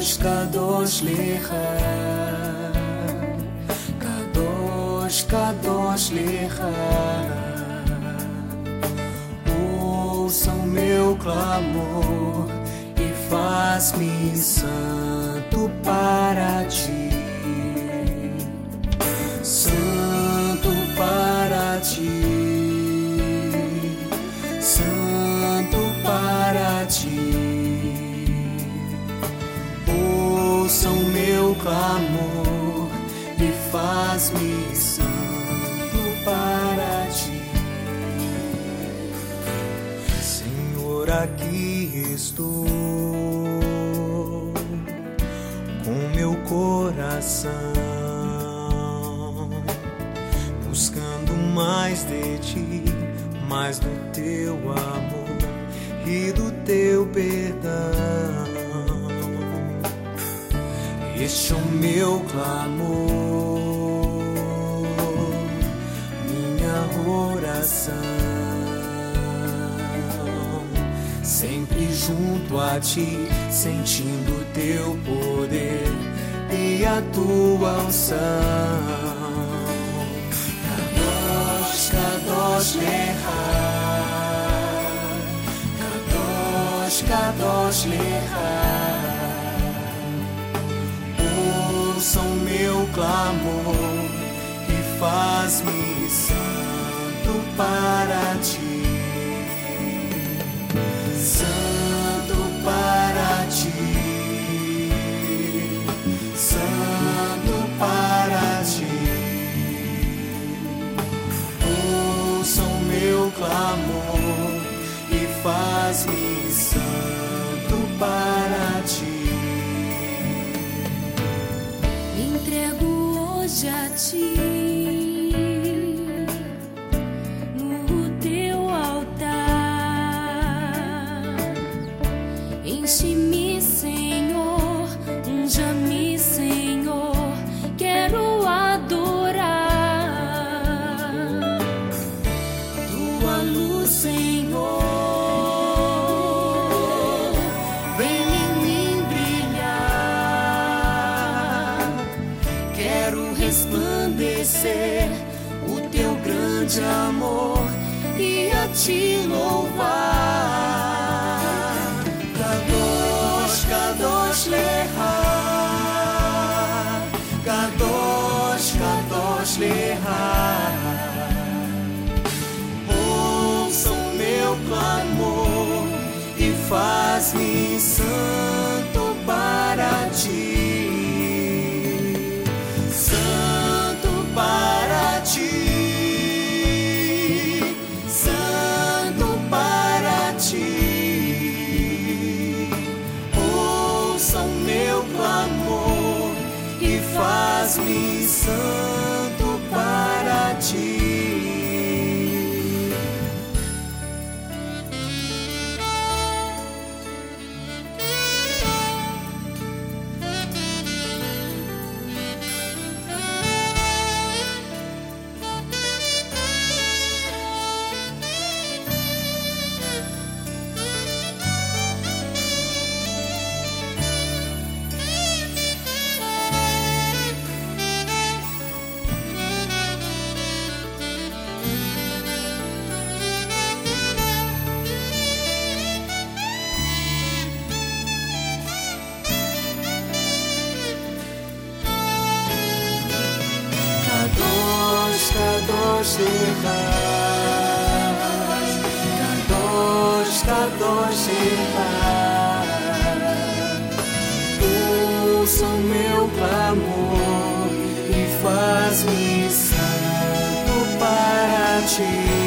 kadosh lecha. Kadosh, kadosh lecha. Ouça o meu clamor e faz-me santo para ti. Santo ouça o meu clamor e faz-me santo para ti. Senhor, aqui estou com meu coração buscando mais de ti, mais do teu amor e do teu perdão. Este é o meu clamor, minha oração. Sempre junto a ti, sentindo teu poder e a tua unção. Kadosh, Kadosh, Lecha. Kadosh, Kadosh, Lecha ouça o meu clamor e faz-me santo para ti. Santo para ti. Santo para ti. Ouça o meu clamor e faz-me santo resplandecer o teu grande amor e a te louvar. Kadosh, Kadosh Lecha. Kadosh, Kadosh Lecha. Ouça o meu clamor e faz-me santo o meu clamor e faz-me santo Lecha. Ouça o meu clamor e faz-me santo para ti.